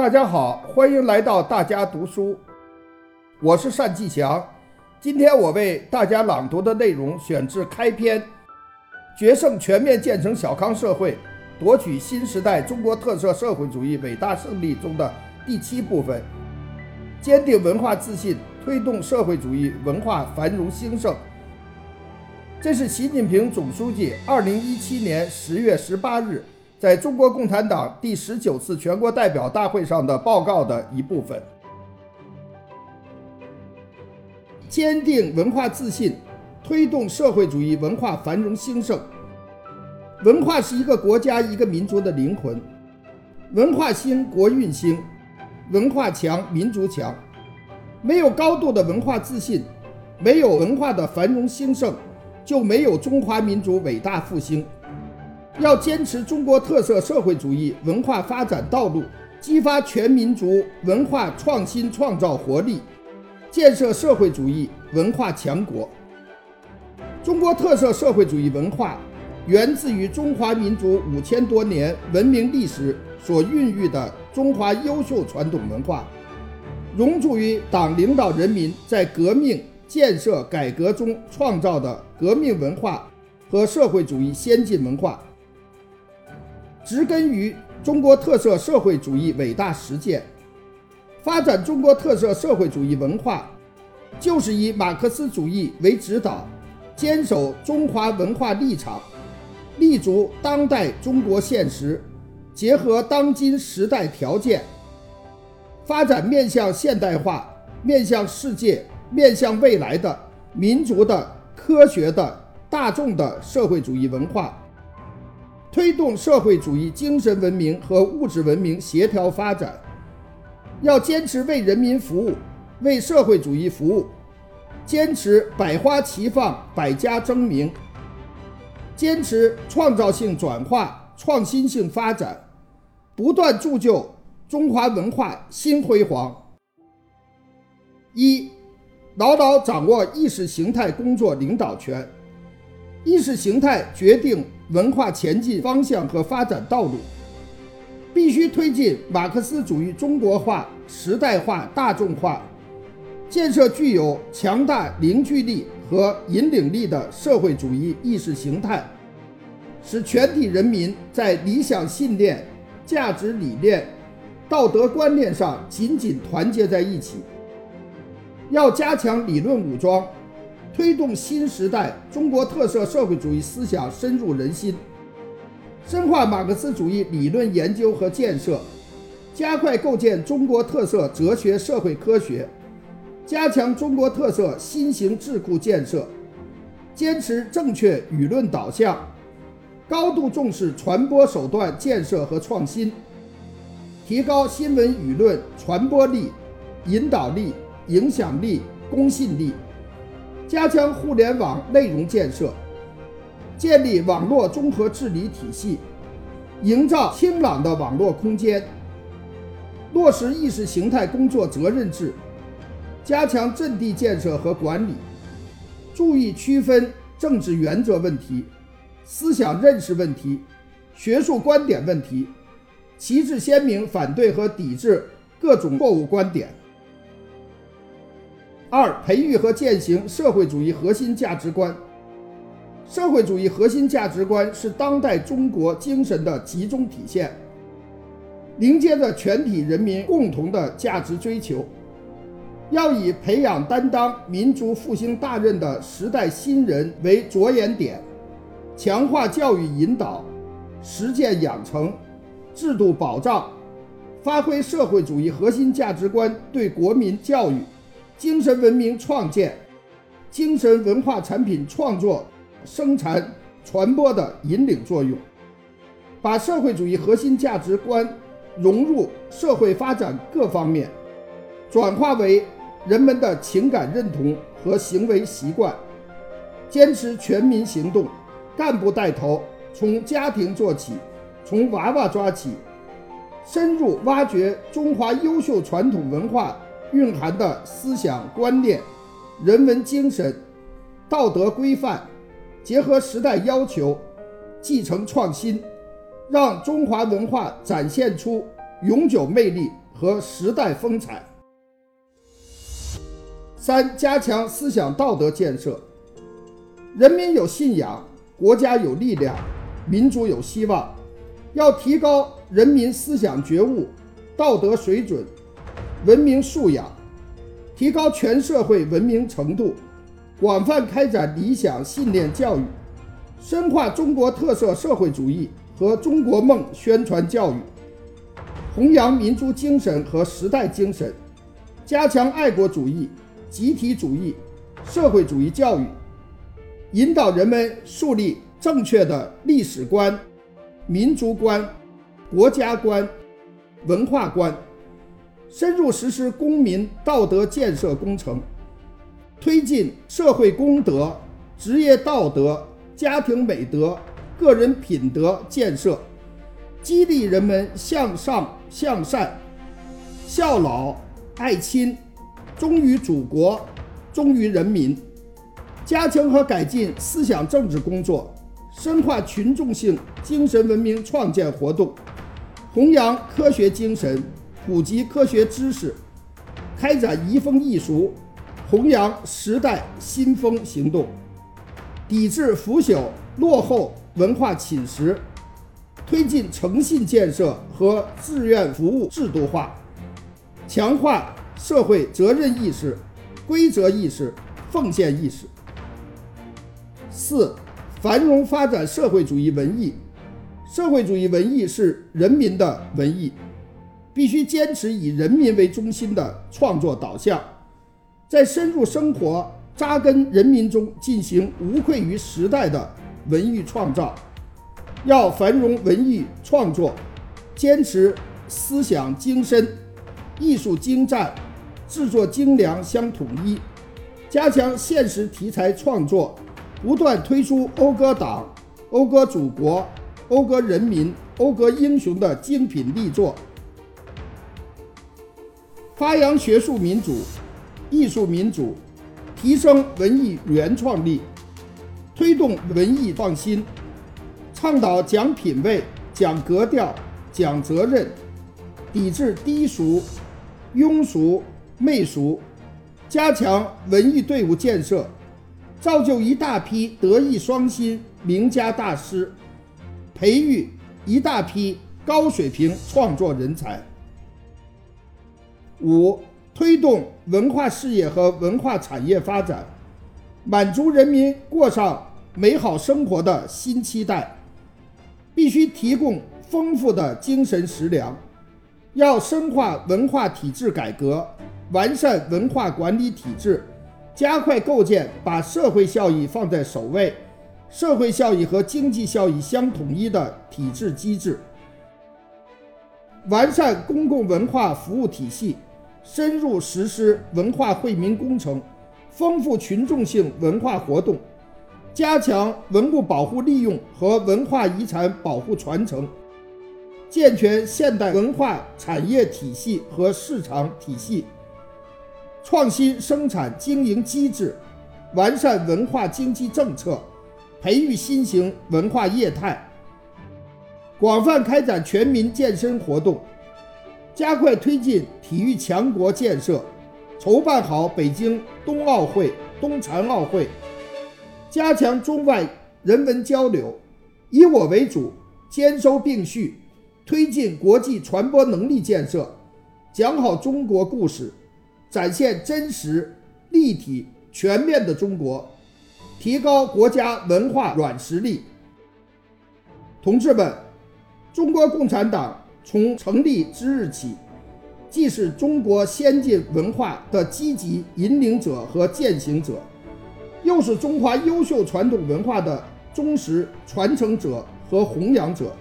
大家好，欢迎来到大家读书，我是单霁翔。今天我为大家朗读的内容选自开篇《决胜全面建成小康社会，夺取新时代中国特色社会主义伟大胜利》中的第七部分：坚定文化自信，推动社会主义文化繁荣兴盛。这是习近平总书记二零一七年十月十八日在中国共产党第十九次全国代表大会上的报告的一部分。坚定文化自信，推动社会主义文化繁荣兴盛。文化是一个国家、一个民族的灵魂。文化兴，国运兴；文化强，民族强。没有高度的文化自信，没有文化的繁荣兴盛。就没有中华民族伟大复兴。要坚持中国特色社会主义文化发展道路，激发全民族文化创新创造活力，建设社会主义文化强国。中国特色社会主义文化源自于中华民族五千多年文明历史所孕育的中华优秀传统文化，融铸于党领导人民在革命。建设改革中创造的革命文化和社会主义先进文化，植根于中国特色社会主义伟大实践。发展中国特色社会主义文化，就是以马克思主义为指导，坚守中华文化立场，立足当代中国现实，结合当今时代条件，发展面向现代化、面向世界。面向未来的民族的科学的大众的社会主义文化，推动社会主义精神文明和物质文明协调发展，要坚持为人民服务，为社会主义服务，坚持百花齐放，百家争鸣，坚持创造性转化、创新性发展，不断铸就中华文化新辉煌。一。牢牢掌握意识形态工作领导权，意识形态决定文化前进方向和发展道路，必须推进马克思主义中国化、时代化、大众化，建设具有强大凝聚力和引领力的社会主义意识形态，使全体人民在理想信念、价值理念、道德观念上紧紧团结在一起。要加强理论武装，推动新时代中国特色社会主义思想深入人心，深化马克思主义理论研究和建设，加快构建中国特色哲学社会科学，加强中国特色新型智库建设，坚持正确舆论导向，高度重视传播手段建设和创新，提高新闻舆论传播力、引导力。影响力、公信力，加强互联网内容建设，建立网络综合治理体系，营造清朗的网络空间，落实意识形态工作责任制，加强阵地建设和管理，注意区分政治原则问题、思想认识问题、学术观点问题，旗帜鲜明反对和抵制各种错误观点。二、培育和践行社会主义核心价值观。社会主义核心价值观是当代中国精神的集中体现，凝结着全体人民共同的价值追求。要以培养担当民族复兴大任的时代新人为着眼点，强化教育引导、实践养成、制度保障，发挥社会主义核心价值观对国民教育。精神文明创建、精神文化产品创作、生产、传播的引领作用，把社会主义核心价值观融入社会发展各方面，转化为人们的情感认同和行为习惯，坚持全民行动、干部带头，从家庭做起，从娃娃抓起，深入挖掘中华优秀传统文化。蕴含的思想观念、人文精神、道德规范，结合时代要求，继承创新，让中华文化展现出永久魅力和时代风采。三、加强思想道德建设。人民有信仰，国家有力量，民族有希望。要提高人民思想觉悟、道德水准、文明素养，提高全社会文明程度，广泛开展理想信念教育，深化中国特色社会主义和中国梦宣传教育，弘扬民族精神和时代精神，加强爱国主义。集体主义、社会主义教育，引导人们树立正确的历史观、民族观、国家观、文化观，深入实施公民道德建设工程，推进社会公德、职业道德、家庭美德、个人品德建设，激励人们向上向善、孝老爱亲。忠于祖国，忠于人民，加强和改进思想政治工作，深化群众性精神文明创建活动，弘扬科学精神，普及科学知识，开展移风易俗、弘扬时代新风行动，抵制腐朽落后文化侵蚀，推进诚信建设和志愿服务制度化，强化。社会责任意识、规则意识、奉献意识。四、繁荣发展社会主义文艺。社会主义文艺是人民的文艺，必须坚持以人民为中心的创作导向，在深入生活、扎根人民中进行无愧于时代的文艺创造。要繁荣文艺创作，坚持思想精深、艺术精湛。制作精良相统一，加强现实题材创作，不断推出讴歌党、讴歌祖国、讴歌人民、讴歌英雄的精品力作，发扬学术民主、艺术民主，提升文艺原创力，推动文艺创新，倡导讲品位、讲格调、讲责任，抵制低俗、庸俗。媚俗，加强文艺队伍建设，造就一大批德艺双馨名家大师，培育一大批高水平创作人才。五、推动文化事业和文化产业发展，满足人民过上美好生活的新期待，必须提供丰富的精神食粮。要深化文化体制改革。完善文化管理体制，加快构建把社会效益放在首位、社会效益和经济效益相统一的体制机制。完善公共文化服务体系，深入实施文化惠民工程，丰富群众性文化活动，加强文物保护利用和文化遗产保护传承，健全现代文化产业体系和市场体系。创新生产经营机制，完善文化经济政策，培育新型文化业态，广泛开展全民健身活动，加快推进体育强国建设，筹办好北京冬奥会、冬残奥会，加强中外人文交流，以我为主，兼收并蓄，推进国际传播能力建设，讲好中国故事。展现真实、立体、全面的中国，提高国家文化软实力。同志们，中国共产党从成立之日起，既是中国先进文化的积极引领者和践行者，又是中华优秀传统文化的忠实传承者和弘扬者。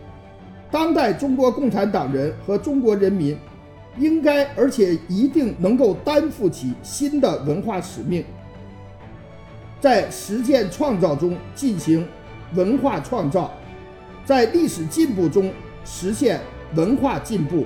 当代中国共产党人和中国人民。应该而且一定能够担负起新的文化使命，在实践创造中进行文化创造，在历史进步中实现文化进步。